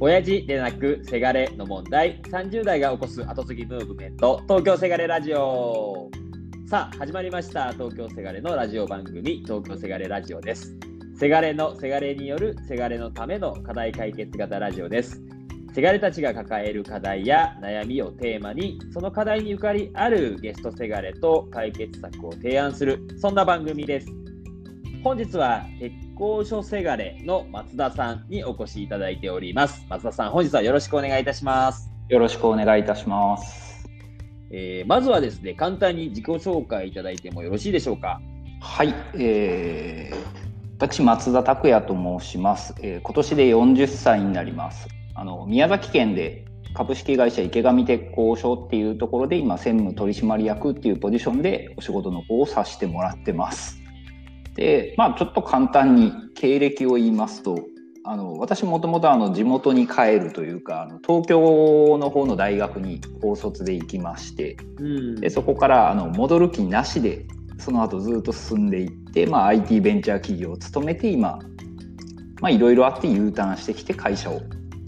親父でなくせがれの問題。30代が起こす後継ぎムーブメント。東京せがれラジオ。さあ始まりました。東京せがれのラジオ番組。東京せがれラジオです。せがれのせがれによるせがれのための課題解決型ラジオです。せがれたちが抱える課題や悩みをテーマにその課題にゆかりあるゲストせがれと解決策を提案するそんな番組です。本日は鉄工所せがれの松田さんにお越しいただいております。松田さん本日はよろしくお願いいたします。よろしくお願いいたします、えーまずはですね簡単に自己紹介いただいてもよろしいでしょうか？はい、えー私松田拓也と申します、えー今年で40歳になります。あの宮崎県で株式会社池上鉄工所っていうところで今専務取締役っていうポジションでお仕事の方をさせてもらってますでまあちょっと簡単に経歴を言いますとあの私もともとあの地元に帰るというかあの東京の方の大学に高卒で行きましてうんでそこからあの戻る気なしでその後ずっと進んでいって、まあ、IT ベンチャー企業を勤めて今まあいろいろあって U ターンしてきて会社を、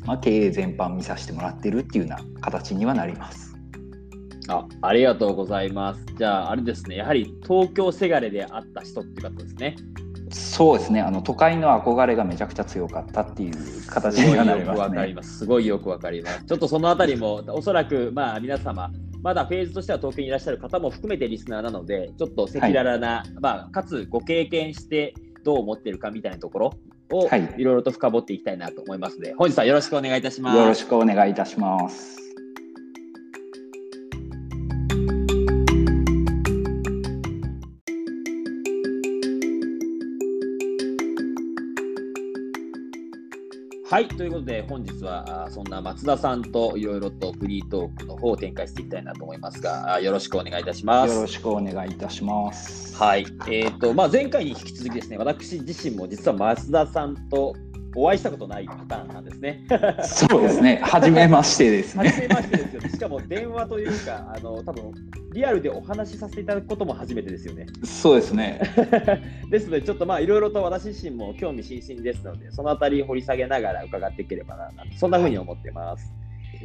まあ、経営全般見させてもらってるっていうような形にはなります。あありがとうございますじゃああれですねやはり東京せがれであった人ってことですねそうですねあの都会の憧れがめちゃくちゃ強かったっていう形にはいなりよくわますね。かります。すごいよくわかります。ちょっとそのあたりも、おそらく、まあ、皆様、まだフェーズとしては東京にいらっしゃる方も含めてリスナーなので、ちょっと赤裸々な、まあ、かつご経験してどう思ってるかみたいなところを、はいいろいろと深掘っていきたいなと思いますので、本日はよろしくお願いいたします。よろしくお願いいたします。はい、ということで、本日はあそんな松田さんといろいろとフリートークの方を展開していきたいなと思いますが、あよろしくお願いいたします。よろしくお願いいたします。はい、えーとまあ、前回に引き続きですね、私自身も実は増田さんとお会いしたことないパターンなんですね。そうですね。初めましてです初ね。めましてですよね。しかも電話というか、あの多分リアルでお話しさせていただくことも初めてですよね。そうですね。ですので、ちょっとまあいろいろと私自身も興味津々ですので、そのあたり掘り下げながら伺っていければな、そんなふうに思ってます。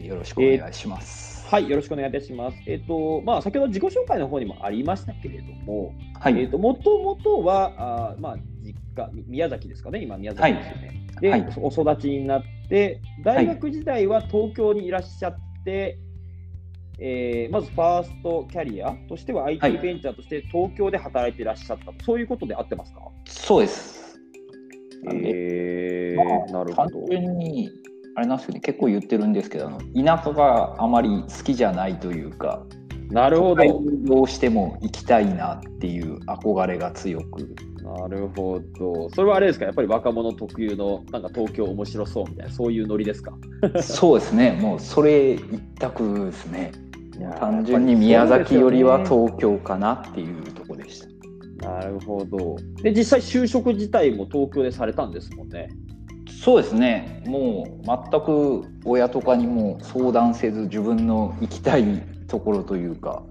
よろしくお願いします。はい、よろしくお願いいたします。えっ、と、まあ、先ほど自己紹介の方にもありましたけれども、はい。えー、ともともとはあー、まあ、実家、み宮崎ですかね、今、宮崎ですよね。で、はいお育ちになって、大学時代は東京にいらっしゃって、えーまずファーストキャリアとしては IT はいベンチャーとして東京で働いていらっしゃった、そういうことで合ってますか？そうです。なんでえまあー、なるほ単ど。純にあれなんですよね結構言ってるんですけどあの田舎があまり好きじゃないというかなるほど。にどうしても行きたいなっていう憧れが強くなるほど。それはあれですか、やっぱり若者特有の、なんか東京面白そうみたいな、そういうノリですか？そうですねもうそれ一択ですね単純に宮崎よりは東京かなっていうところでしたなるほど。で、実際就職自体も東京でされたんですもんね。そうですねもう全く親とかにも相談せず自分の行きたいところというか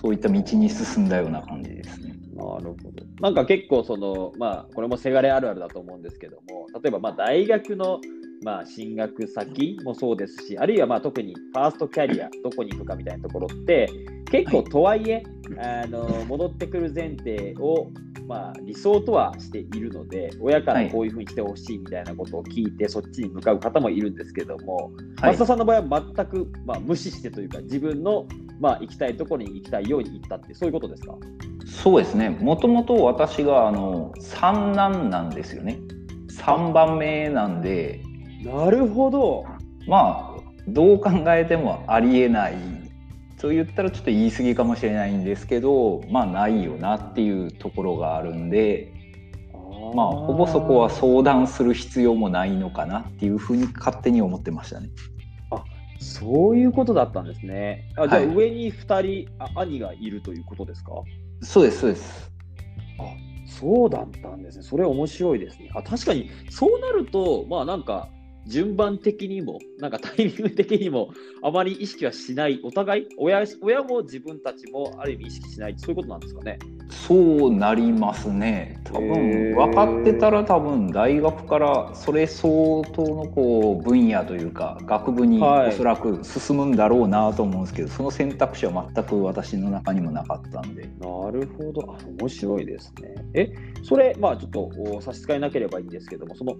そういった道に進んだような感じですねなるほど。なんか結構その、まあ、これもせがれあるあるだと思うんですけども、例えばまあ大学のまあ進学先もそうですし、あるいはまあ特にファーストキャリア、どこに行くかみたいなところって、結構とはいえ、あの戻ってくる前提を、まあ、理想とはしているので、親からこういうふうにしてほしいみたいなことを聞いて、そっちに向かう方もいるんですけども、はい。松田さんの場合は全く、まあ、無視してというか、自分の、まあ、行きたいところに行きたいように行ったって、そういうことですか？そうですね。もともと私があの三男なんですよね。3番目なんでなるほど。まあどう考えてもありえないと言ったらちょっと言い過ぎかもしれないんですけどまあないよなっていうところがあるんでまあほぼそこは相談する必要もないのかなっていうふうに勝手に思ってましたね。そういうことだったんですね。あじゃあはい上に2人、あ兄がいるということですか？そうですそうです。そうだったんですね。それ面白いですね。あ確かにそうなると、まあなんか順番的にも、なんかタイミング的にも、あまり意識はしない、お互い親、親も自分たちもある意味意識しない、そういうことなんですかね。そうなりますね。多分分かってたら、多分大学からそれ相当のこう分野というか、学部におそらく進むんだろうなと思うんですけど、はい、その選択肢は全く私の中にもなかったんで。なるほど、あ面白いですね。え、それ、まあちょっと差し支えなければいいんですけども、その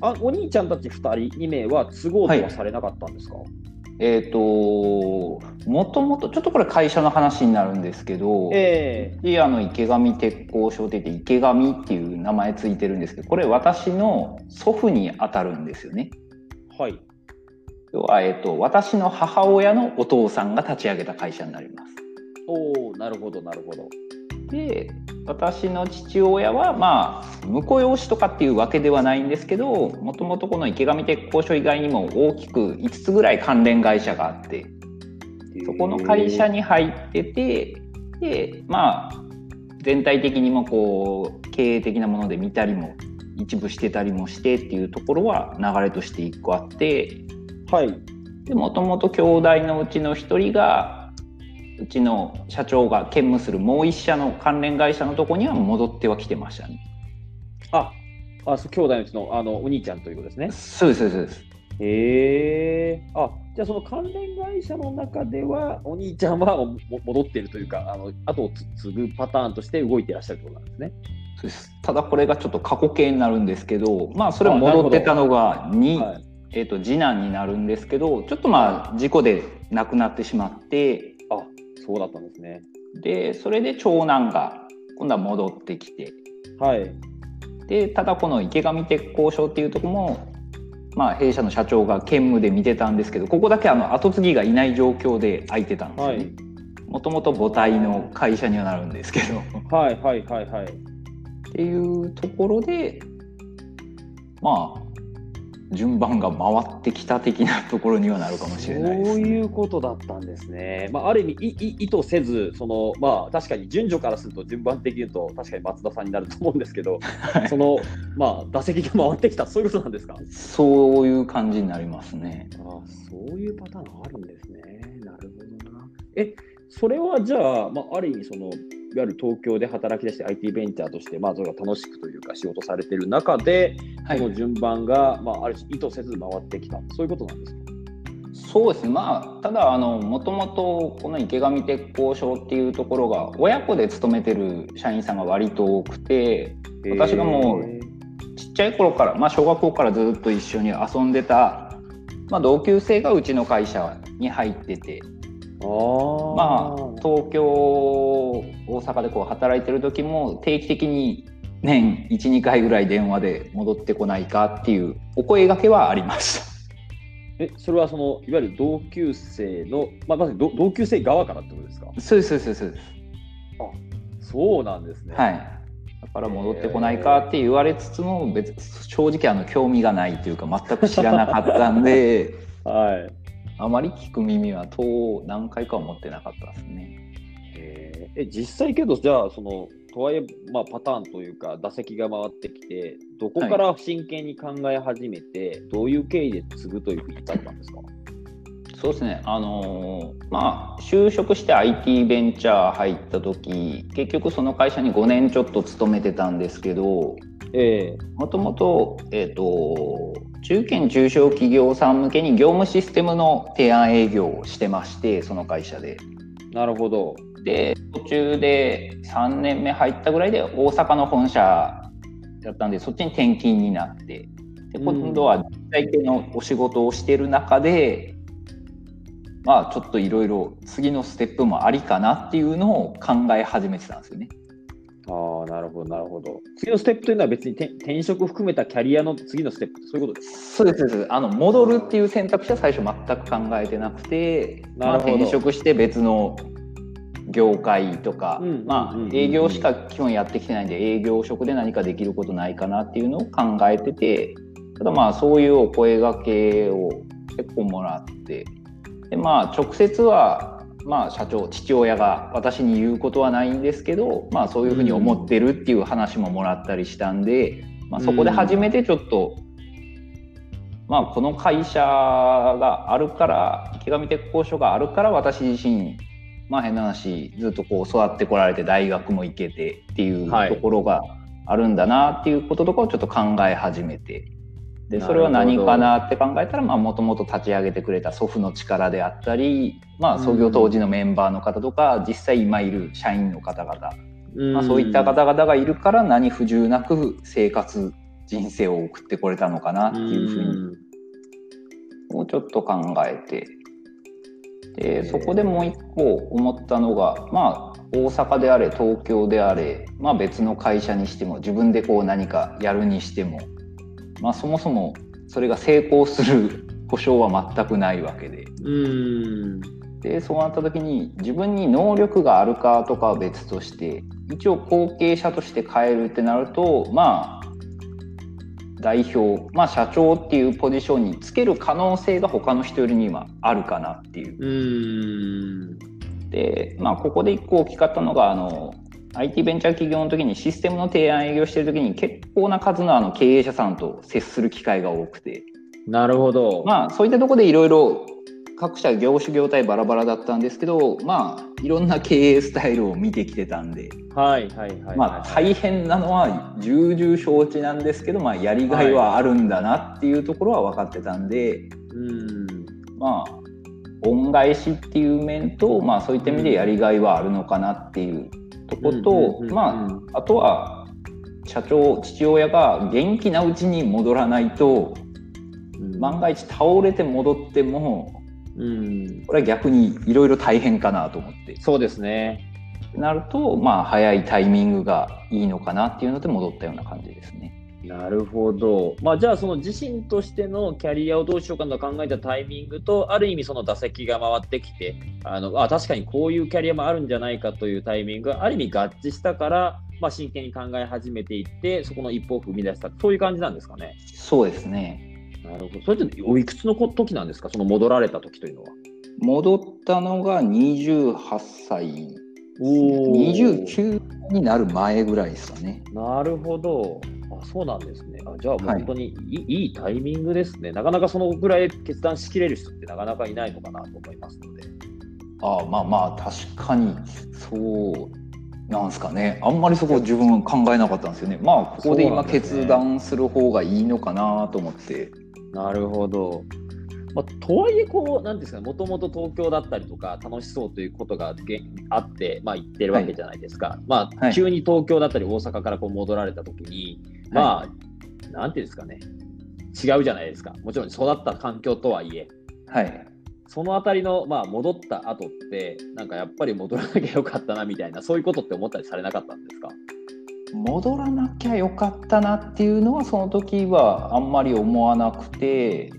あお兄ちゃんたち2人、2名は都合とはされなかったんですか、はい、えっ、ー、と、もともと、ちょっとこれ会社の話になるんですけど、えー、あの池上鉄工所って言って、池上っていう名前ついてるんですけど、これ私の祖父に当たるんですよね。はい。要は、えっ、ー、と、私の母親のお父さんが立ち上げた会社になります。おおなるほど、なるほど。で私の父親はまあ婿養子とかっていうわけではないんですけどもともとこの池上鉄工所以外にも大きく5つぐらい関連会社があってそこの会社に入っててでまあ全体的にもこう経営的なもので見たりも一部してたりもしてっていうところは流れとして1個あってはい。でもともと兄弟のうちの1人がうちの社長が兼務するもう一社の関連会社のとこには戻ってはきてましたね。あ、あ兄弟のうちのあのお兄ちゃんということですね。そうです、そうです。へえー。あ、じゃあその関連会社の中ではお兄ちゃんは戻っているというか、あの後を継ぐパターンとして動いていらっしゃるということなんですね。そうですただこれがちょっと過去形になるんですけど、まあそれも戻ってたのが2、はい、えーと、と次男になるんですけどちょっとまあ事故で亡くなってしまってそうだったんですね。でそれで長男が今度は戻ってきて、はい、でただこの池上鉄工所っていうとこも、まあ、弊社の社長が兼務で見てたんですけどここだけあの後継ぎがいない状況で空いてたんですよね。もともと母体の会社にはなるんですけどはいはいはいはい。っていうところでまあ順番が回ってきた的なところにはなるかもしれないね、そういうことだったんですね。まあ、ある意味い意図せずその、まあ、確かに順序からすると順番的に言うと確かに松田さんになると思うんですけど、はい、その、まあ、打席が回ってきたそういうことなんですか？そういう感じになりますね。あそういうパターンあるんですね。なるほどな。えそれはじゃあ、まあ、ある意味そのいわゆる東京で働き出して IT ベンチャーとして、まあ、それが楽しくというか仕事されてる中で、はい、この順番が、まあ、ある種意図せず回ってきた。そういうことなんですか？そうです。ね、まあ、ただあの、もともとこの池上鉄工所っていうところが、親子で勤めてる社員さんが割と多くて、私がもうちっちゃい頃から、まあ、小学校からずっと一緒に遊んでた、まあ、同級生がうちの会社に入ってて、まあ、東京大阪でこう働いてる時も定期的に年12回ぐらい電話で戻ってこないかっていうお声がけはありました。えそれはそのいわゆる同級生の、まあ、まず同級生側からってことですか？そうですそうですそうです。あそうなんですね。はい。だから戻ってこないかって言われつつも別正直あの興味がないというか全く知らなかったんで、はい、あまり聞く耳はと何回かは持ってなかったですね。え実際けどじゃあそのとはいえ、まあ、パターンというか打席が回ってきてどこから真剣に考え始めて、はい、どういう経緯で継ぐというふうに至ったんですか？そうですね、あのー、まあ、就職して IT ベンチャー入った時結局その会社に5年ちょっと勤めてたんですけどもともと,、えーと中堅中小企業さん向けに業務システムの提案営業をしてましてその会社で。なるほど。で途中で3年目入ったぐらいで大阪の本社だったんでそっちに転勤になってで今度は実体系のお仕事をしてる中で、まあちょっといろいろ次のステップもありかなっていうのを考え始めてたんですよね。ああ、なるほど、なるほど。次のステップというのは別に転職含めたキャリアの次のステップそういうことですそうですそうです。あの戻るっていう選択肢は最初全く考えてなくて、まあ、転職して別の業界とか、まあ、営業しか基本やってきてないんで営業職で何かできることないかなっていうのを考えててただまあそういうお声がけを結構もらってでまあ直接はまあ、社長父親が私に言うことはないんですけど、まあ、そういうふうに思ってるっていう話ももらったりしたんで、まあ、そこで初めてちょっとまあ、この会社があるから池上鉄工所があるから私自身まあ変な話ずっとこう育ってこられて大学も行けてっていうところがあるんだなっていうこととかをちょっと考え始めて。でそれは何かなって考えたらもともと立ち上げてくれた祖父の力であったり、まあ、創業当時のメンバーの方とか、実際今いる社員の方々、まあ、そういった方々がいるから何不自由なく生活人生を送ってこれたのかなっていうふうにもうちょっと考えて。でそこでもう一個思ったのがまあ大阪であれ東京であれ、まあ、別の会社にしても自分でこう何かやるにしてもまあ、そもそもそれが成功する 保証は全くないわけで。うんでそうなった時に自分に能力があるかとかは別として一応後継者として変えるってなるとまあ代表、まあ、社長っていうポジションにつける可能性が他の人よりにはあるかなっていう。うんでまあここで一個大きかったのがあの IT ベンチャー企業の時にシステムの提案営業してる時に結構な数のあの経営者さんと接する機会が多くて。なるほど。まあそういったとこでいろいろ各社業種業態バラバラだったんですけどまあいろんな経営スタイルを見てきてたんで。はいはいはい、まあ大変なのは重々承知なんですけど、まあ、やりがいはあるんだなっていうところは分かってたんで、うん。まあ恩返しっていう面と、まあ、そういった意味でやりがいはあるのかなっていうとこと、まああとは社長父親が元気なうちに戻らないと万が一倒れて戻ってもうん、これは逆にいろいろ大変かなと思ってそうですね。なるとまあ早いタイミングがいいのかなっていうので戻ったような感じですね。なるほど。まあ、じゃあ、その自身としてのキャリアをどうしようかと考えたタイミングと、ある意味その打席が回ってきて、あのあ確かにこういうキャリアもあるんじゃないかというタイミングがある意味合致したから、まあ、真剣に考え始めていって、そこの一歩を踏み出した、そういう感じなんですかね。そうですね。なるほど。それっておいくつの時なんですか、その戻られた時というのは。戻ったのが28歳お29になる前ぐらいですかね。なるほど。あそうなんですね。あじゃあ、本当にいい,、い、いタイミングですね。なかなかそのぐらい決断しきれる人ってなかなかいないのかなと思いますので。ああまあまあ確かにそうなんですかねあんまりそこ自分考えなかったんですよねまあここで今決断する方がいいのかなと思ってなるほど。まあ、とはいえ、こう、なんですかね、もともと東京だったりとか、楽しそうということがげあって、まあ、行ってるわけじゃないですか。まあ、はい。急に東京だったり大阪からこう戻られたときに、まあ、なんていうんですかね、違うじゃないですか。もちろん育った環境とはいえ、はい。そのあたりの、まあ、戻った後って、なんかやっぱり戻らなきゃよかったなみたいな、そういうことって思ったりされなかったんですか？戻らなきゃよかったなっていうのはその時はあんまり思わなくて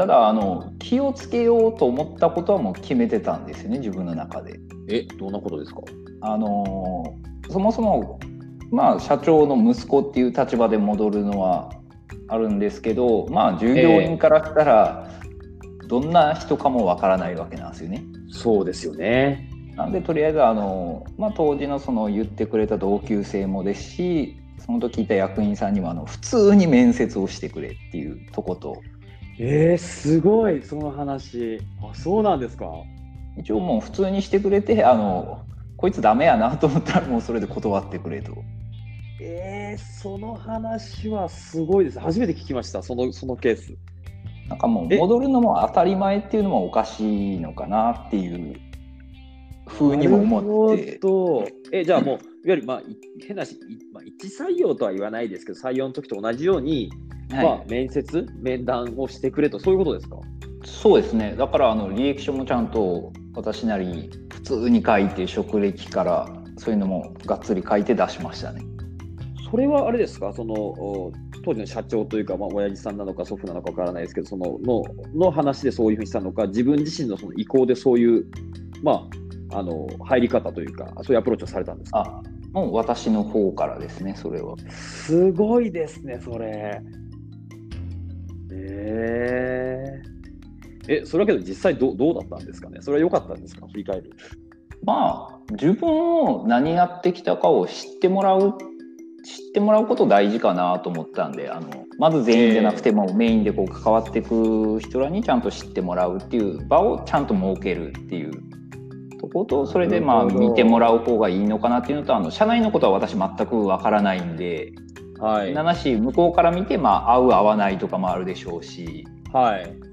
ただあの気をつけようと思ったことはもう決めてたんですよね自分の中で。え、どんなことですか？あのそもそもまあ社長の息子っていう立場で戻るのはあるんですけどまあ従業員からしたらどんな人かもわからないわけなんですよね。そうですよね。なんでとりあえずあの、まあ、当時のその言ってくれた同級生もですしその時いた役員さんにもあの普通に面接をしてくれっていうとことえー、すごい、その話。あ、そうなんですか？一応もう普通にしてくれてあのこいつダメやなと思ったらもうそれで断ってくれと。えー、その話はすごいです。初めて聞きました、そのそのケース。なんかもうえ？戻るのも当たり前っていうのもおかしいのかなっていう風にも思ってえじゃあもう、いわゆる、まあ、い変なし、いまあ、一採用とは言わないですけど、採用の時と同じように、はいまあ、面接、面談をしてくれと、そういうことですか？そうですねだからあの履歴書もちゃんと私なりに普通に書いて職歴からそういうのもがっつり書いて出しましたね。それはあれですか、そのお当時の社長というか、まあ、親父さんなのか祖父なのかわからないですけど、そののの話でそういうふうにしたのか、自分自身のその意向でそういう、まあ、あの入り方というか、そういうアプローチをされたんですか？あもう私の方からですねそれは。すごいですね、それ。えー、え、それだけど実際どうどうだったんですかね？それは良かったんですか？振り返る。まあ自分を何やってきたかを知ってもらう知ってもらうこと大事かなと思ったんであのまず全員じゃなくてもメインでこう関わっていく人らにちゃんと知ってもらうっていう場をちゃんと設けるっていうとことそれでまあ見てもらう方がいいのかなっていうのとあの社内のことは私全くわからないんで、はい、ななし向こうから見てまあ合う合わないとかもあるでしょうし。はい。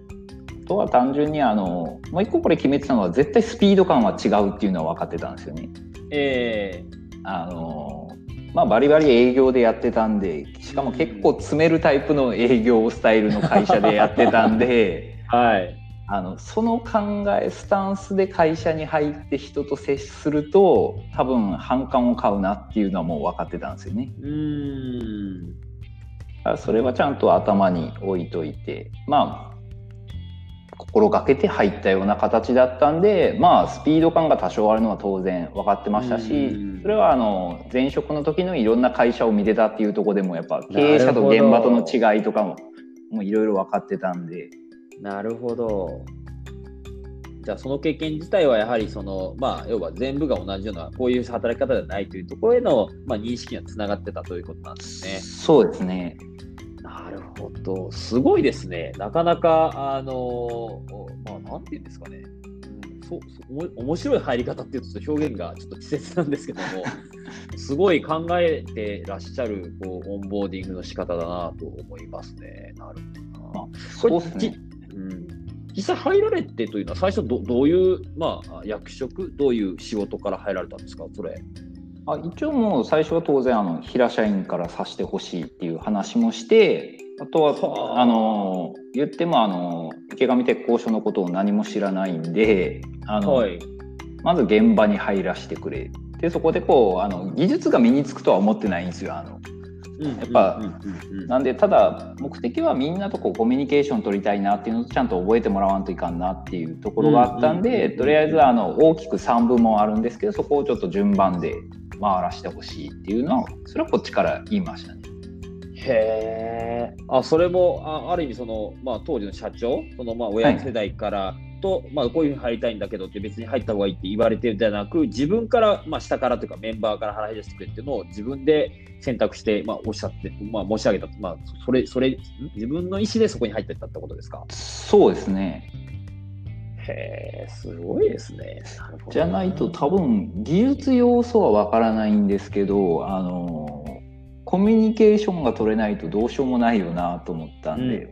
とは単純にあのもう一個これ決めてたのは絶対スピード感は違うっていうのは分かってたんですよね。えー、あのまあ、バリバリ営業でやってたんでしかも結構詰めるタイプの営業スタイルの会社でやってたんで、はい、あのその考えスタンスで会社に入って人と接すると多分反感を買うなっていうのはもう分かってたんですよね。うんそれはちゃんと頭に置いといてまあ心がけて入ったような形だったんでまあスピード感が多少あるのは当然分かってましたしそれはあの前職の時のいろんな会社を見てたっていうとこでもやっぱ経営者と現場との違いとかもいろいろ分かってたんで。なるほど。じゃあその経験自体はやはりその、まあ、要は全部が同じようなこういう働き方ではないというところへの、まあ、認識にはつながってたということなんですね。そうですね。なるほど。すごいですね。なかなか、あの、まあ、なんていうんですかね。そうそう面白い入り方っていうと表現がちょっと稚拙なんですけども すごい考えてらっしゃるこうオンボーディングの仕方だなと思いますね。なるほどな。そうですね。うん、実際入られてというのは最初どどういう、まあ、役職どういう仕事から入られたんですか？それ。あ一応もう最初は当然あの平社員からさしてほしいっていう話もしてあとはあ。の言ってもあの池上鉄工所のことを何も知らないんであの、はい、まず現場に入らせてくれ。でそこでこうあの技術が身につくとは思ってないんですよあのやっぱなんでただ目的はみんなとこうコミュニケーション取りたいなっていうのとちゃんと覚えてもらわんといかんなっていうところがあったんでとりあえずあの大きく3部門あるんですけどそこをちょっと順番で回らせてほしいっていうのはそれはこっちから言いましたね。へえ。それもあある意味その、まあ、当時の社長そのまあ親世代からと、まあ、こういうふうに入りたいんだけどって別に入った方がいいって言われてるんじゃなく自分から、まあ、下からというかメンバーから払い出してくれっていうのを自分で選択して、まあ、おっしゃって、まあ、申し上げた、まあ、それそれ自分の意思でそこに入っていったってことですか？そうですね。へえすごいですね。じゃないと多分技術要素はわからないんですけどあのコミュニケーションが取れないとどうしようもないよなと思ったんで。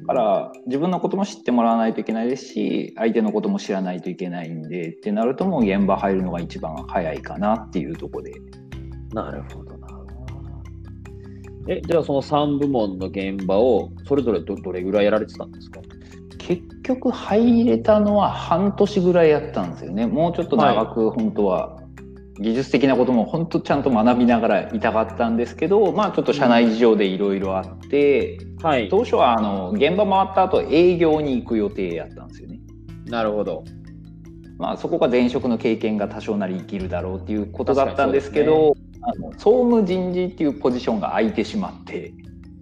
だから自分のことも知ってもらわないといけないですし相手のことも知らないといけないんでってなるともう現場入るのが一番早いかなっていうとこで。なるほどな。えじゃあその3部門の現場をそれぞれどどれぐらいやられてたんですか？結局入れたのは半年ぐらいやったんですよね。もうちょっと長く本当は技術的なことも本当ちゃんと学びながらいたかったんですけど、まあ、ちょっと社内事情でいろいろあって、はい、当初はあの現場回った後営業に行く予定やったんですよね。なるほど。まあ、そこが前職の経験が多少なり生きるだろうっていうことだったんですけど、ね、あの総務人事っていうポジションが空いてしまって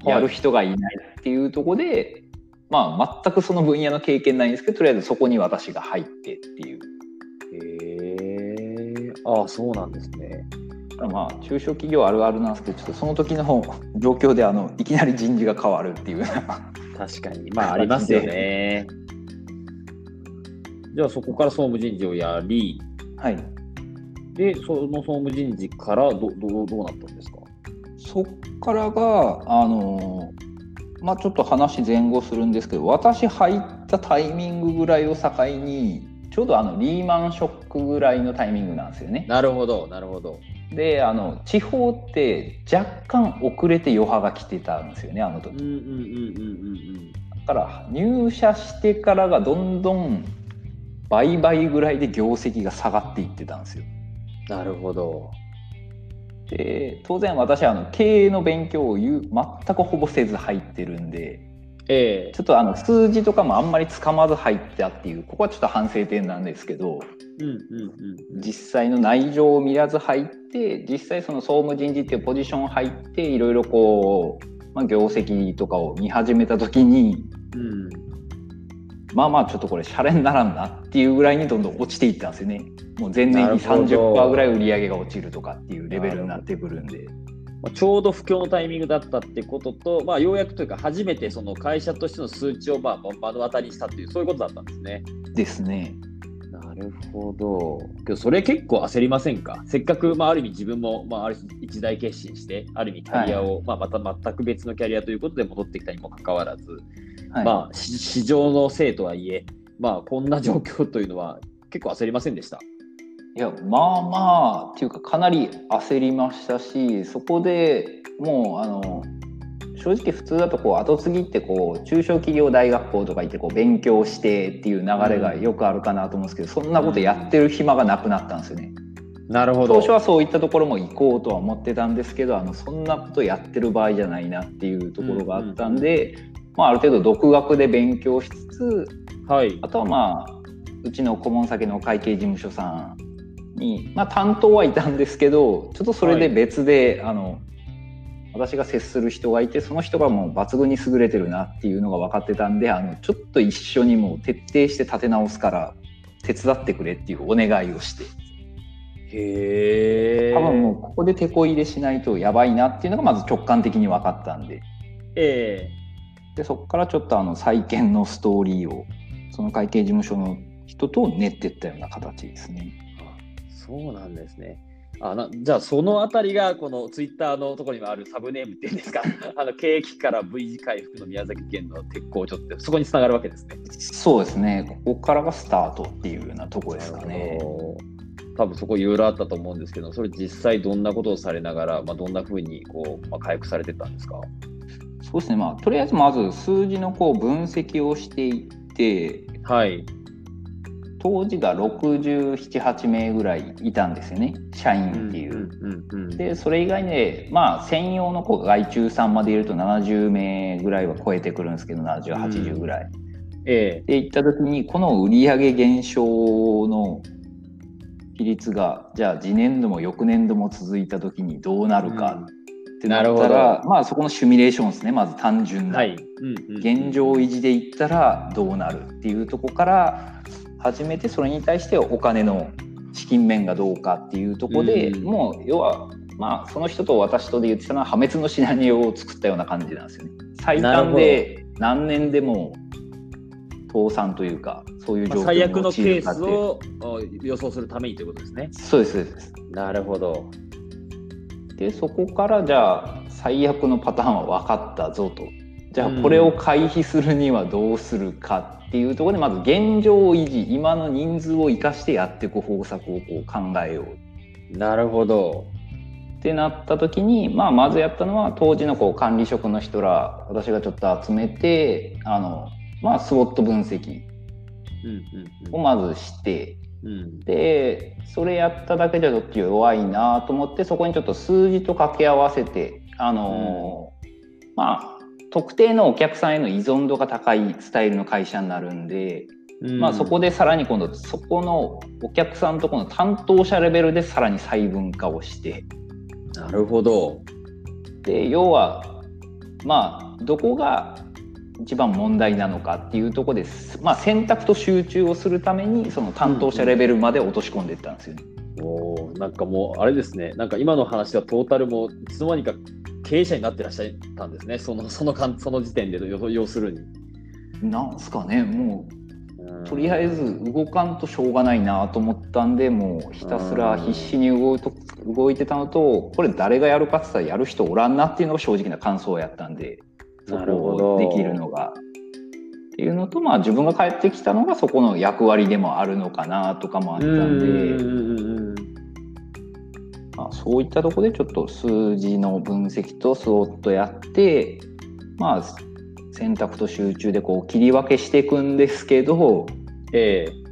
やる人がいないっていうところで、まあ、全くその分野の経験ないんですけどとりあえずそこに私が入ってっていう。ああ、そうなんですね。まあ、中小企業あるあるなんですけど、ちょっとその時の状況であのいきなり人事が変わるっていう確かに、まあ、ありますよね。じゃあ、そこから総務人事をやり、はい。で、その総務人事からどどどうなったんですか？そっからが、あのまあ、ちょっと話前後するんですけど、私入ったタイミングぐらいを境に、ちょうどあのリーマンショックぐらいのタイミングなんですよね。なるほどなるほど。であの地方って若干遅れて余波が来てたんですよねあの時。だから入社してからがどんどん倍々ぐらいで業績が下がっていってたんですよ。なるほど。で当然私はあの経営の勉強を全くほぼせず入ってるんでえー、ちょっとあの数字とかもあんまりつかまず入ったっていうここはちょっと反省点なんですけど、うんうんうん、実際の内情を見らず入って実際その総務人事っていうポジション入っていろいろこう、まあ、業績とかを見始めた時に、うん、まあまあちょっとこれシャレにならんなっていうぐらいにどんどん落ちていったんですよね。もう前年に30%ぐらい売り上げが落ちるとかっていうレベルになってくるんで。まあ、ちょうど不況のタイミングだったってことと、まあ、ようやくというか、初めてその会社としての数値をまあ目の当たりにしたという、そういうことだったんですね。ですね。なるほど。けど、それ結構焦りませんか？せっかく、まあ、ある意味自分も、まあ、ある一大決心して、ある意味キャリアを、はい、まあ、また全く別のキャリアということで戻ってきたにもかかわらず、はい、まあ、市場のせいとはいえ、まあ、こんな状況というのは結構焦りませんでした？いやまあまあっていうかかなり焦りましたしそこでもうあの正直普通だとこう後継ぎってこう中小企業大学校とか行ってこう勉強してっていう流れがよくあるかなと思うんですけど、そんなことやってる暇がなくなったんですよね。なるほど。当初はそういったところも行こうとは思ってたんですけどあのそんなことやってる場合じゃないなっていうところがあったんで、まあ、ある程度独学で勉強しつつ、はい、あとはまあうちの顧問先の会計事務所さんに、まあ、担当はいたんですけどちょっとそれで別で、はい、あの私が接する人がいてその人がもう抜群に優れてるなっていうのが分かってたんであのちょっと一緒にもう徹底して立て直すから手伝ってくれっていうお願いをして。へ多分もうここで手こ入れしないとやばいなっていうのがまず直感的に分かったんで,、えー、でそこからちょっとあの再建のストーリーをその会計事務所の人と練っていったような形ですね。そうなんですね。あなじゃあそのあたりがこのツイッターのところにもあるサブネームっていうんですか？あの景気から V 字回復の宮崎県の鉄工所ってそこにつながるわけですね。そうですねここからがスタートっていうようなとこですかね。多分そこいろいろあったと思うんですけどそれ実際どんなことをされながら、まあ、どんなふうにこう、まあ、回復されてたんですか？そうですねまあとりあえずまず数字のこう分析をしていって、はい、当時が678名ぐらいいたんですよね社員っていう。でそれ以外でまあ専用の外注さんまで入れると70名ぐらいは超えてくるんですけど7080ぐらい。うん、ええ、でいった時にこの売上減少の比率がじゃあ次年度も翌年度も続いた時にどうなるかってなったら、うん、まあそこのシミュレーションですねまず単純な、はい。うんうん、現状維持でいったらどうなるっていうとこから始めてそれに対してお金の資金面がどうかっていうとこで、うん、もう要はまあその人と私とで言ってたのは破滅のシナリオを作ったような感じなんですよね。最短で何年でも倒産というかそういう状況、まあ、最悪のケースを予想するためにということですね。そうですそうですなるほど。でそこからじゃあ最悪のパターンは分かったぞとじゃあこれを回避するにはどうするかっていうところでまず現状維持今の人数を生かしてやっていく方策をこう考えよう。なるほど。ってなった時に、まあ、まずやったのは当時のこう管理職の人ら私がちょっと集めてあの、まあ、スウォット分析をまずして、うん、でそれやっただけじゃちょっと弱いなと思ってそこにちょっと数字と掛け合わせてあの、うん、まあ特定のお客さんへの依存度が高いスタイルの会社になるんで、うん、まあ、そこでさらに今度そこのお客さんとこの担当者レベルでさらに細分化をして。なるほど。で要はまあどこが一番問題なのかっていうとこです、まあ、選択と集中をするためにその担当者レベルまで落とし込んでいったんですよね。うん、おなんかもうあれですね。なんか今の話はトータルもいつの間にか経営者になってらっしゃったんですね、そのそのかその時点で要するに。なんすかね、もう、とりあえず動かんとしょうがないなと思ったんで、もうひたすら必死に動いと動いてたのと、これ誰がやるかって言ったらやる人おらんなっていうのが正直な感想やったんで、そこをできるのが。っていうのと、まあ、自分が帰ってきたのがそこの役割でもあるのかなとかもあったんで。まあ、そういったところでちょっと数字の分析とスウォットやってまあ選択と集中でこう切り分けしていくんですけど、えー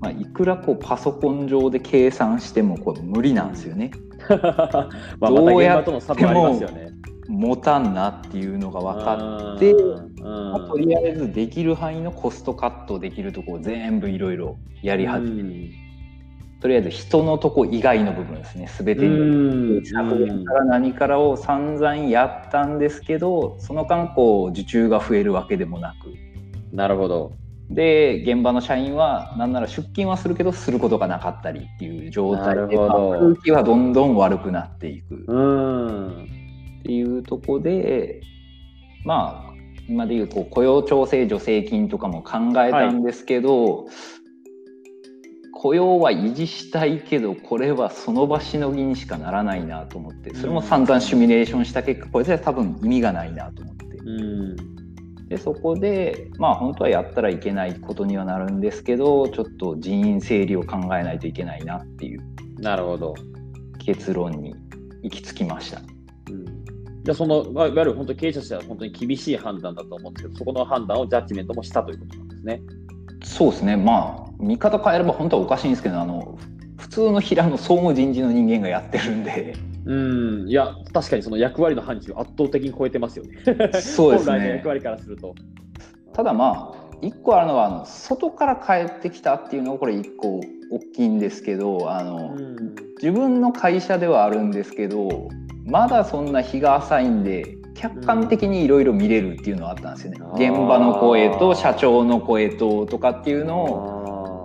まあ、いくらこうパソコン上で計算してもこれ無理なんですよね。まあ、どうやっても持たんなっていうのが分かって、まあ、とりあえずできる範囲のコストカットできるところ全部いろいろやり始めて。とりあえず人のとこ以外の部分ですね。全てに削減から何からを散々やったんですけどその間こう受注が増えるわけでもなく。なるほど。で現場の社員は何なら出勤はするけどすることがなかったりっていう状態で空気はどんどん悪くなっていく。とこで、まあ、今でいうこう雇用調整助成金とかも考えたんですけど、雇用は維持したいけどこれはその場しのぎにしかならないなと思ってそれも散々シミュレーションした結果これじゃ多分意味がないなと思ってうん。でそこでまあ本当はやったらいけないことにはなるんですけどちょっと人員整理を考えないといけないなっていうなるほど。結論に行き着きました。うん、じゃあその、まあいわゆる本当経営者としては本当に厳しい判断だと思うんですけど、そこの判断をジャッジメントもしたということなんですね。そうですね。まあ見方変えれば本当はおかしいんですけどあの普通の平の総務人事の人間がやってるんで。うん、いや、確かにその役割の範疇を圧倒的に超えてますよね。そうですね。本来の役割からすると。ただまあ一個あるのはあの外から帰ってきたっていうのがこれ一個大きいんですけどあの、うん、自分の会社ではあるんですけどまだそんな日が浅いんで客観的にいろいろ見れるっていうのはあったんですよね、うん現場の声と社長の声ととかっていうのを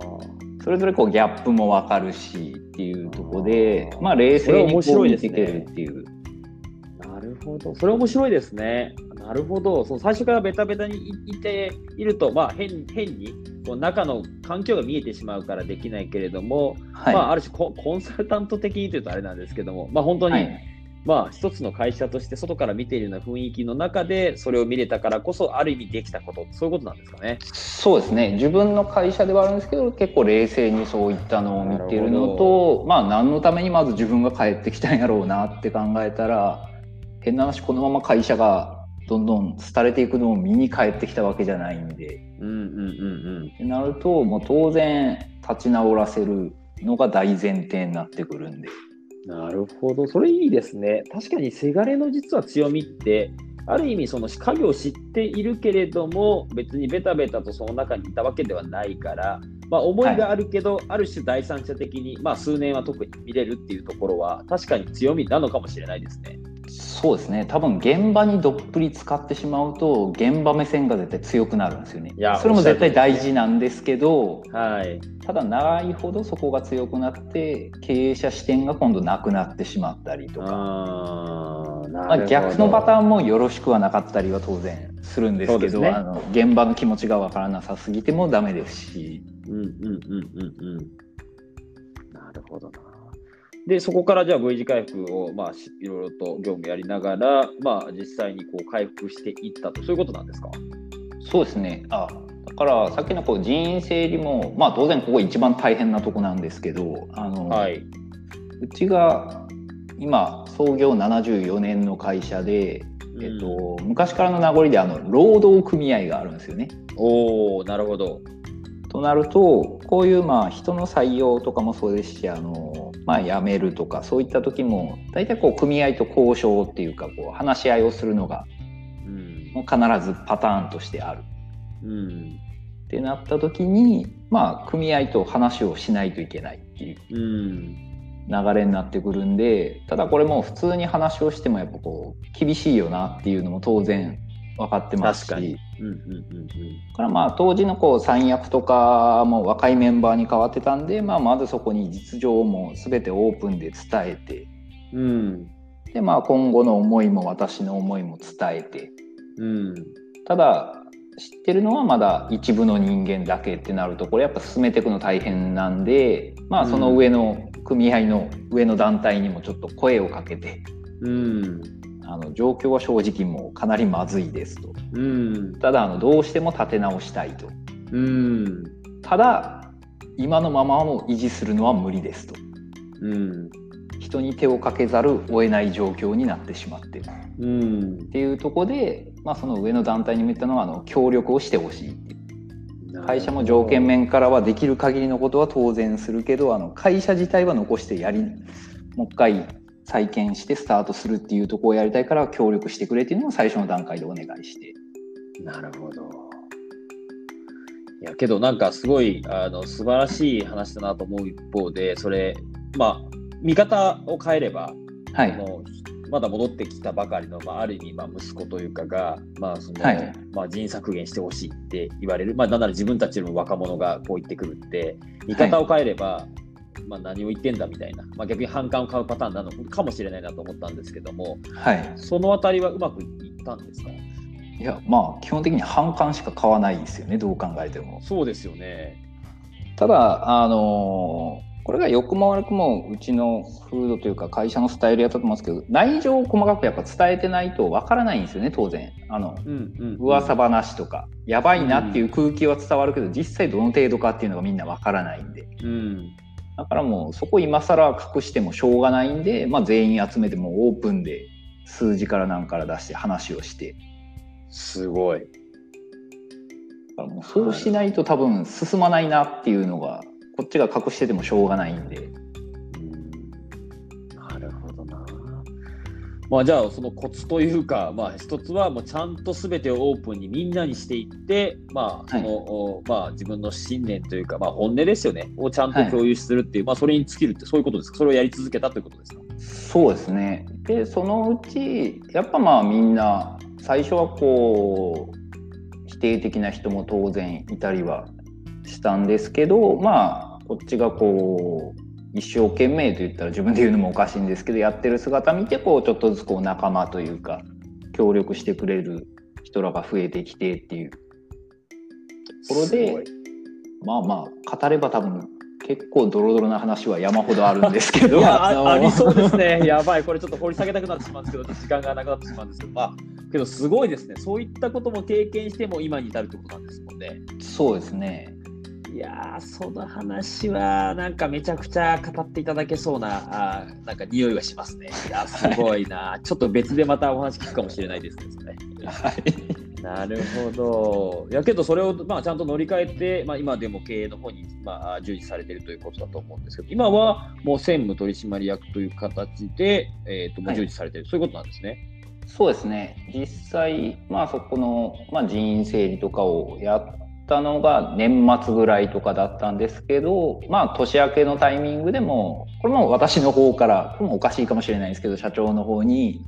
あそれぞれこうギャップも分かるしっていうところでまあ冷静にこ見ていけるっていう。ーなるほど。それ面白いですね。なるほど。その最初からベタベタにいいていると、まあ変変にこう中の環境が見えてしまうからできないけれども、はいまあ、ある種ココンサルタント的にというとあれなんですけども、まあ、本当に、はいまあ、一つの会社として外から見ているような雰囲気の中でそれを見れたからこそある意味できたこと。そういうことなんですかね。そうですね。自分の会社ではあるんですけど結構冷静にそういったのを見てるのとまあ何のためにまず自分が帰ってきたんやろうなって考えたら変な話このまま会社がどんどん廃れていくのを見に帰ってきたわけじゃないんで。うんうんうんってなるともう当然立ち直らせるのが大前提になってくるんで。うん。なるほど、それいいですね。確かにせがれの実は強みって、ある意味その家業を知っているけれども別にベタベタとその中にいたわけではないから、まあ、思いがあるけど、ある種第三者的に、まあ、数年は特に見れるっていうところは確かに強みなのかもしれないですね。そうですね。多分現場にどっぷり使ってしまうと現場目線が絶対強くなるんですよね。いやそれも絶対大事なんですけどはい、ただ長いほどそこが強くなって経営者視点が今度なくなってしまったりとか、まあ、逆のパターンもよろしくはなかったりは当然するんですけどね。あの現場の気持ちがわからなさすぎてもダメですし。うんうんうんうんうん。なるほどな。で、そこからじゃあ V 字回復を、まあ、しいろいろと業務やりながら、まあ、実際にこう回復していったと、そういうことなんですか？そうですねあだからさっきのこう人員整理も、まあ、当然ここ一番大変なとこなんですけどあの、はい。うちが今創業74年の会社で、えっと、昔からの名残であの労働組合があるんですよね。おおなるほど。となるとこういうまあ人の採用とかもそうですしあの、まあ、辞めるとかそういった時も大体こう組合と交渉っていうかこう話し合いをするのがうん。もう必ずパターンとしてある。うん。ってなった時にまあ組合と話をしないといけないっていううん。流れになってくるんでただこれも普通に話をしてもやっぱこう厳しいよなっていうのも当然分かってますし確かに。うんうんうんだからまあ当時のこう三役とかも若いメンバーに変わってたんで、まあ、まずそこに実情も全てオープンで伝えてうん。うん。でまあ今後の思いも私の思いも伝えてうん。ただ知ってるのはまだ一部の人間だけってなるとこれやっぱ進めていくの大変なんでまあその上の組合の上の団体にもちょっと声をかけてうん。あの状況は正直もうかなりまずいですと。うん。ただあのどうしても立て直したいと。うん。ただ今のままを維持するのは無理ですと。うん。人に手をかけざるを得ない状況になってしまって。るうん。っていうところで、まあ、その上の団体にも言ったのはあの協力をしてほしいっていう。会社も条件面からはできる限りのことは当然するけどあの会社自体は残してやりもう一回再建してスタートするっていうところをやりたいから協力してくれっていうのを最初の段階でお願いして。なるほど。いやけどなんかすごいあの素晴らしい話だなと思う一方でそれまあ見方を変えれば、はい。あのまだ戻ってきたばかりの、まあ、ある意味、まあ、息子というかが、まあそのはい。まあ、人員削減してほしいって言われる、まあ、なんなら自分たちよりも若者がこう言ってくるって見方を変えれば、まあ、何を言ってんだみたいな、まあ、逆に反感を買うパターンなのかもしれないなと思ったんですけども、はい。そのあたりはうまくいったんですか？いや、まあ、基本的に反感しか買わないですよね、どう考えても。そうですよね。ただ、あのーこれが良くも悪くもうちの風土というか会社のスタイルやったと思うんですけど内情を細かくやっぱ伝えてないとわからないんですよね当然あのうんうん、噂話とかやばいなっていう空気は伝わるけど実際どの程度かっていうのがみんなわからないんでうん。だからもうそこ今更隠してもしょうがないんで、まあ、全員集めてもオープンで数字から何から出して話をしてすごい。だからもうそうしないと多分進まないなっていうのがこっちが隠しててもしょうがないんで。まあじゃあそのコツというか、まあ一つはもうちゃんとすべてをオープンにみんなにしていって、まあその、おまあ自分の信念というか、まあ本音ですよね、をちゃんと共有するっていう、まあそれに尽きるってそういうことですか？それをやり続けたということですか？そうですね。で、そのうち、やっぱまあみんな、最初はこう、否定的な人も当然いたりはしたんですけど、まあ、こっちがこう、一生懸命と言ったら自分で言うのもおかしいんですけど、やってる姿見て、こう、ちょっとずつこう仲間というか、協力してくれる人らが増えてきてっていうところでまあまあ、語れば多分、結構ドロドロな話は山ほどあるんですけど、ありそうですね。やばい、これちょっと掘り下げたくなってしまうんですけど、時間がなくなってしまうんですけど、まあ、けどすごいですね。そういったことも経験しても今に至るってことなんですもんね。そうですね。いやー、その話はなんかめちゃくちゃ語っていただけそうな、あーなんか匂いがしますね。いやー、すごいな。ちょっと別でまたお話聞くかもしれないですね。はい。なるほど。いやけどそれを、まあ、ちゃんと乗り換えて、まあ、今でも経営の方に、まあ、従事されているということだと思うんですけど、今はもう専務取締役という形で、えーともう従事されている、そういうことなんですね。そうですね。実際、まあそこの、まあ、人員整理とかをやったのが年末ぐらいとかだったんですけど、まあ年明けのタイミングでも、これも私の方から、これもおかしいかもしれないですけど、社長の方に、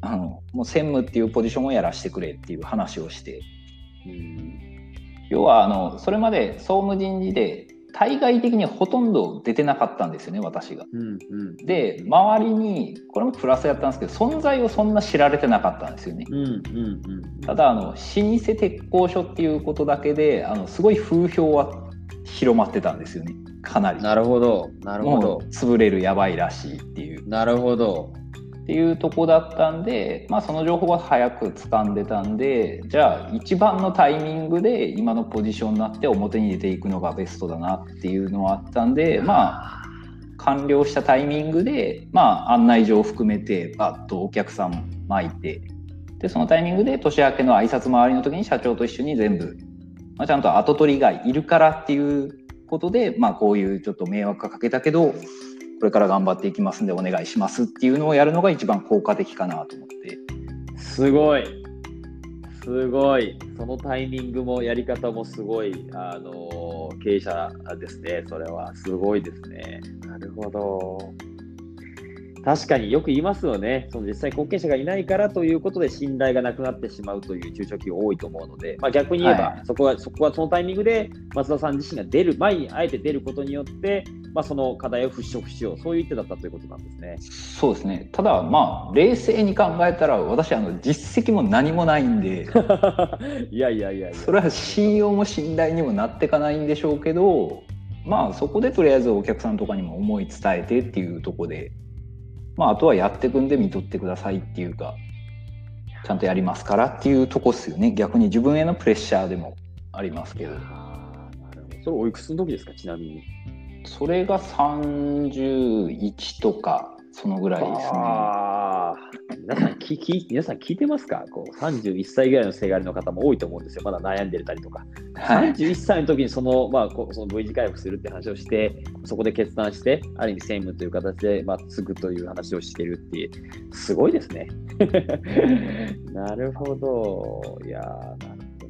あの、もう専務っていうポジションをやらせてくれっていう話をして、うん。要はあの、それまで総務人事で対外的にほとんど出てなかったんですよね、私が。うんうん、で、周りに、これもプラスやったんですけど、存在をそんな知られてなかったんですよね。うんうんうん、ただあの老舗鉄工所っていうことだけであのすごい風評は広まってたんですよねかなりなるほど、なるほもどう、潰れるやばいらしいっていうなるほど。っていうとこだったんで、まあ、その情報は早く掴んでたんでじゃあ一番のタイミングで今のポジションになって表に出ていくのがベストだなっていうのはあったんでまあ完了したタイミングで、まあ、案内状を含めてバッとお客さん巻いてでそのタイミングで年明けの挨拶回りの時に社長と一緒に全部、まあ、ちゃんと後取りがいるからっていうことで、まあ、こういうちょっと迷惑かけたけどこれから頑張っていきますんでお願いしますっていうのをやるのが一番効果的かなと思ってすごい。すごい。そのタイミングもやり方もすごい、あの経営者ですね。それはすごいですね。なるほど。確かによく言いますよね。その実際後継者がいないからということで信頼がなくなってしまうという中小企業多いと思うので、まあ、逆に言えば、はいそこはそこはそのタイミングで松田さん自身が出る前にあえて出ることによって、まあ、その課題を払拭しよう、そういう手だったということなんですね。そうですねただまあ冷静に考えたら私あの実績も何もないんで いやいやいや。それは信用も信頼にもなっていかないんでしょうけどまあそこでとりあえずお客さんとかにも思い伝えてっていうところでまああとはやっていくんで見とってくださいっていうかちゃんとやりますからっていうとこっすよね逆に自分へのプレッシャーでもありますけどあーなるほどそれおいくつの時ですか、ちなみに。それが31とかそのぐらいですねあー皆さん聞き皆さん聞いてますか？こう ?31 歳ぐらいのせがれの方も多いと思うんですよ。まだ悩んでたりとか。はい31歳の時にその,、まあ、その V 字回復するって話をして、そこで決断して、ある意味専務という形で、まあ、継ぐという話をしてるっていう、すごいですね。なるほど。いやーなるほ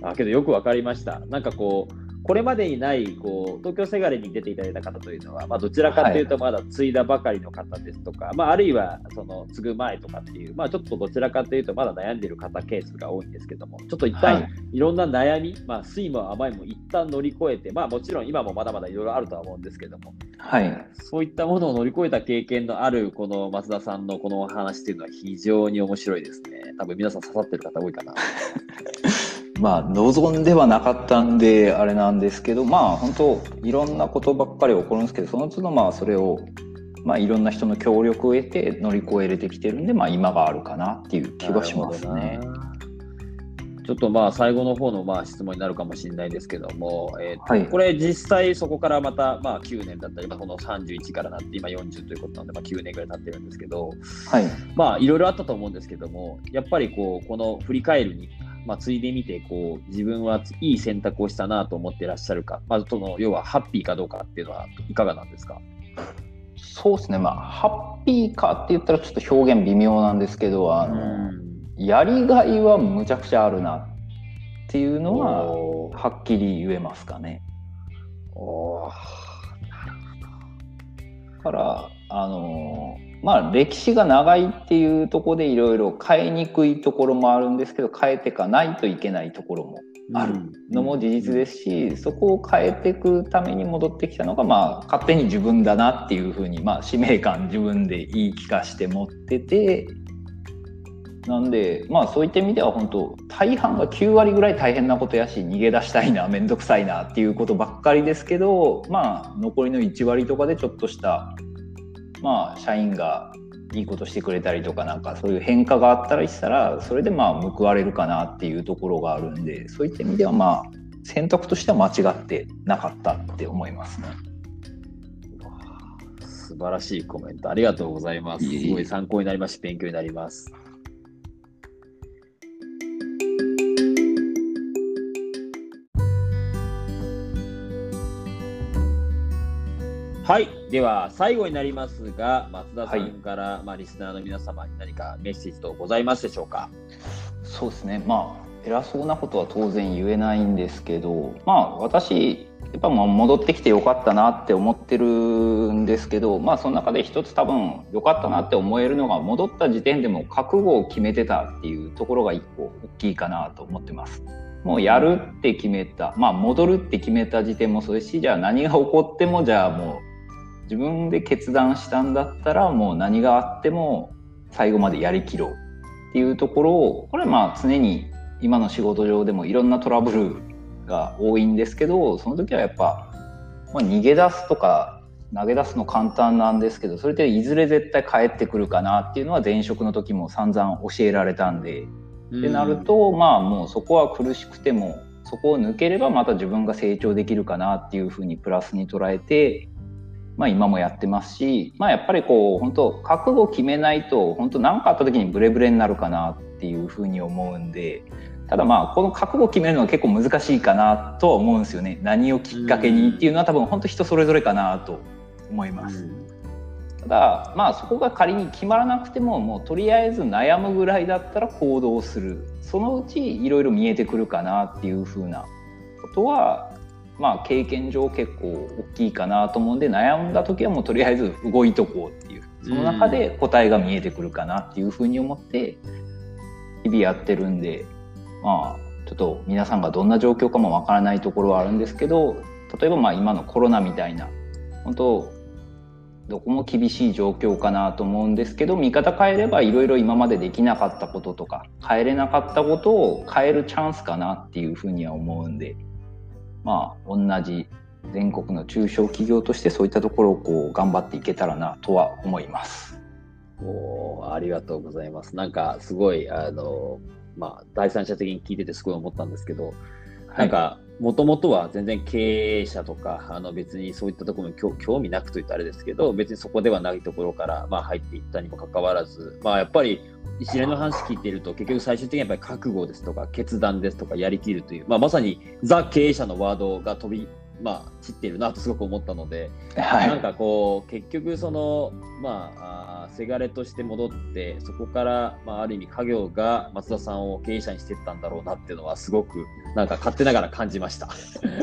どな。あけどよくわかりました。なんかこう、これまでにないこう東京せがれに出ていただいた方というのは、まあ、どちらかというとまだ継いだばかりの方ですとか、はい、まあ、あるいはその継ぐ前とかっていう、まあ、ちょっとどちらかというとまだ悩んでいる方ケースが多いんですけどもちょっと一旦いろんな悩み、まあ、酸いも甘いも一旦乗り越えて、まあ、もちろん今もまだまだいろいろあるとは思うんですけども、はい、そういったものを乗り越えた経験のあるこの松田さんのこのお話っていうのは非常に面白いですね。多分皆さん刺さってる方多いかな。まあ望んではなかったんであれなんですけどまあ本当いろんなことばっかり起こるんですけどその都度まあそれをまあいろんな人の協力を得て乗り越えれてきてるんでまあ今があるかなっていう気がしますね。ちょっとまあ最後の方のまあ質問になるかもしれないですけども、えーはい、これ実際そこからまたまあ9年だったり、まあ、この31からなって今40ということなので、まあ、9年ぐらい経ってるんですけど、はい、まあいろいろあったと思うんですけどもやっぱりこうこの振り返るにまあ、ついでみてこう自分はいい選択をしたなと思ってらっしゃるか、まずその要はハッピーかどうかっていうのはいかがなんですか？そうですね、まあ、ハッピーかって言ったらちょっと表現微妙なんですけど、あの、やりがいはむちゃくちゃあるなっていうのは、はっきり言えますかね。おから、あのまあ、歴史が長いっていうところでいろいろ変えにくいところもあるんですけど変えていかないといけないところもあるのも事実ですし、そこを変えていくために戻ってきたのが、まあ、勝手に自分だなっていうふうに、まあ、使命感自分で言い聞かして持っててなんでまあそういった意味では本当大半が9割ぐらい大変なことやし逃げ出したいな面倒くさいなっていうことばっかりですけどまあ残りの1割とかでちょっとしたまあ社員がいいことしてくれたりとかなんかそういう変化があったりしたらそれでまあ報われるかなっていうところがあるんでそういった意味ではまあ選択としては間違ってなかったって思いますね。素晴らしいコメントありがとうございます。すごい参考になりますし勉強になります。はい。では、最後になりますが、松田さんから、はい、まあ、リスナーの皆様に何かメッセージとございますでしょうか？そうですね。まあ、偉そうなことは当然言えないんですけど、まあ、私、やっぱまあ戻ってきてよかったなって思ってるんですけど、まあ、その中で一つ多分よかったなって思えるのが戻った時点でも覚悟を決めてたっていうところが一個大きいかなと思ってます。もうやるって決めた、まあ戻るって決めた時点もそうですし、じゃあ何が起こってもじゃあもう自分で決断したんだったらもう何があっても最後までやりきろうっていうところをこれはまあ常に今の仕事上でもいろんなトラブルが多いんですけどその時はやっぱ、まあ、逃げ出すとか投げ出すの簡単なんですけどそれっていずれ絶対帰ってくるかなっていうのは前職の時も散々教えられたんで。ってなるとまあもうそこは苦しくてもそこを抜ければまた自分が成長できるかなっていうふうにプラスに捉えてまあ、今もやってますし、まあ、やっぱりこう本当覚悟を決めないと本当何かあった時にブレブレになるかなっていうふうに思うんでただまあこの覚悟を決めるのは結構難しいかなとは思うんですよね。何をきっかけにっていうのは多分本当人それぞれかなと思います。ただまあそこが仮に決まらなくてももうとりあえず悩むぐらいだったら行動する。そのうちいろいろ見えてくるかなっていうふうなことはまあ、経験上結構大きいかなと思うんで悩んだ時はもうとりあえず動いとこうっていう。その中で答えが見えてくるかなっていうふうに思って日々やってるんでまあちょっと皆さんがどんな状況かもわからないところはあるんですけど例えばまあ今のコロナみたいな本当どこも厳しい状況かなと思うんですけど見方変えればいろいろ今までできなかったこととか変えれなかったことを変えるチャンスかなっていうふうには思うんでまあ、同じ全国の中小企業としてそういったところをこう頑張っていけたらなとは思います。おありがとうございます。なんかすごいあの、まあ、第三者的に聞いててすごい思ったんですけど、なんかもともとは全然経営者とかあの別にそういったところに興味なくといったあれですけど別にそこではないところから、まあ、入っていったにもかかわらず、まあ、やっぱり一連の話聞いていると結局最終的にやっぱり覚悟ですとか決断ですとかやりきるという、まあ、まさにザ経営者のワードが飛びまあ、散っているなとすごく思ったので、はい、なんかこう結局そのまあせがれとして戻ってそこから、まあ、ある意味家業が松田さんを経営者にしていったんだろうなっていうのはすごくなんか勝手ながら感じました。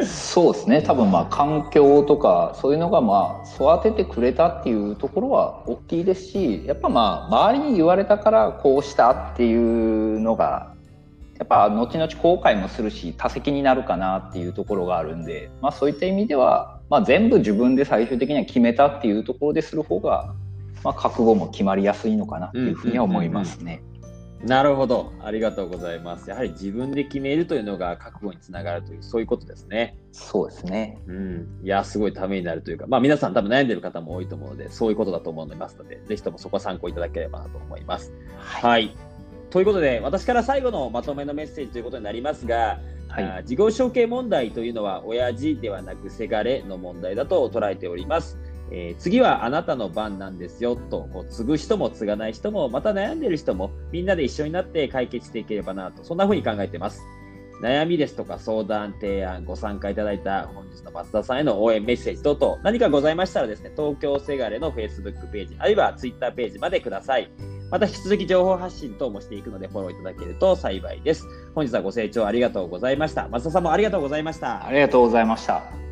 そうですね。多分まあ環境とかそういうのがまあ育ててくれたっていうところは大きいですしやっぱまあ周りに言われたからこうしたっていうのがやっぱ後々後悔もするし多責になるかなっていうところがあるんで、まあ、そういった意味では、まあ、全部自分で最終的には決めたっていうところでする方が、まあ、覚悟も決まりやすいのかなっていうふうには思いますね。なるほど、ありがとうございます。やはり自分で決めるというのが覚悟につながるという、そういうことですね。そうですね。うん、いや、すごいためになるというか、まあ、皆さん多分悩んでる方も多いと思うので、そういうことだと思いますので、ぜひともそこは参考いただければなと思います。はい、はいということで、私から最後のまとめのメッセージということになりますが、はい、事業承継問題というのは、親父ではなくせがれの問題だと捉えております。えー、次はあなたの番なんですよとこう継ぐ人も継がない人もまた悩んでる人もみんなで一緒になって解決していければなとそんな風に考えています。悩みですとか相談提案ご参加いただいた本日の松田さんへの応援メッセージ等々何かございましたらですね東京せがれの Facebook ページあるいは Twitter ページまでくださいまた引き続き情報発信等もしていくのでフォローいただけると幸いです。本日はご清聴ありがとうございました。松田さんもありがとうございました。ありがとうございました。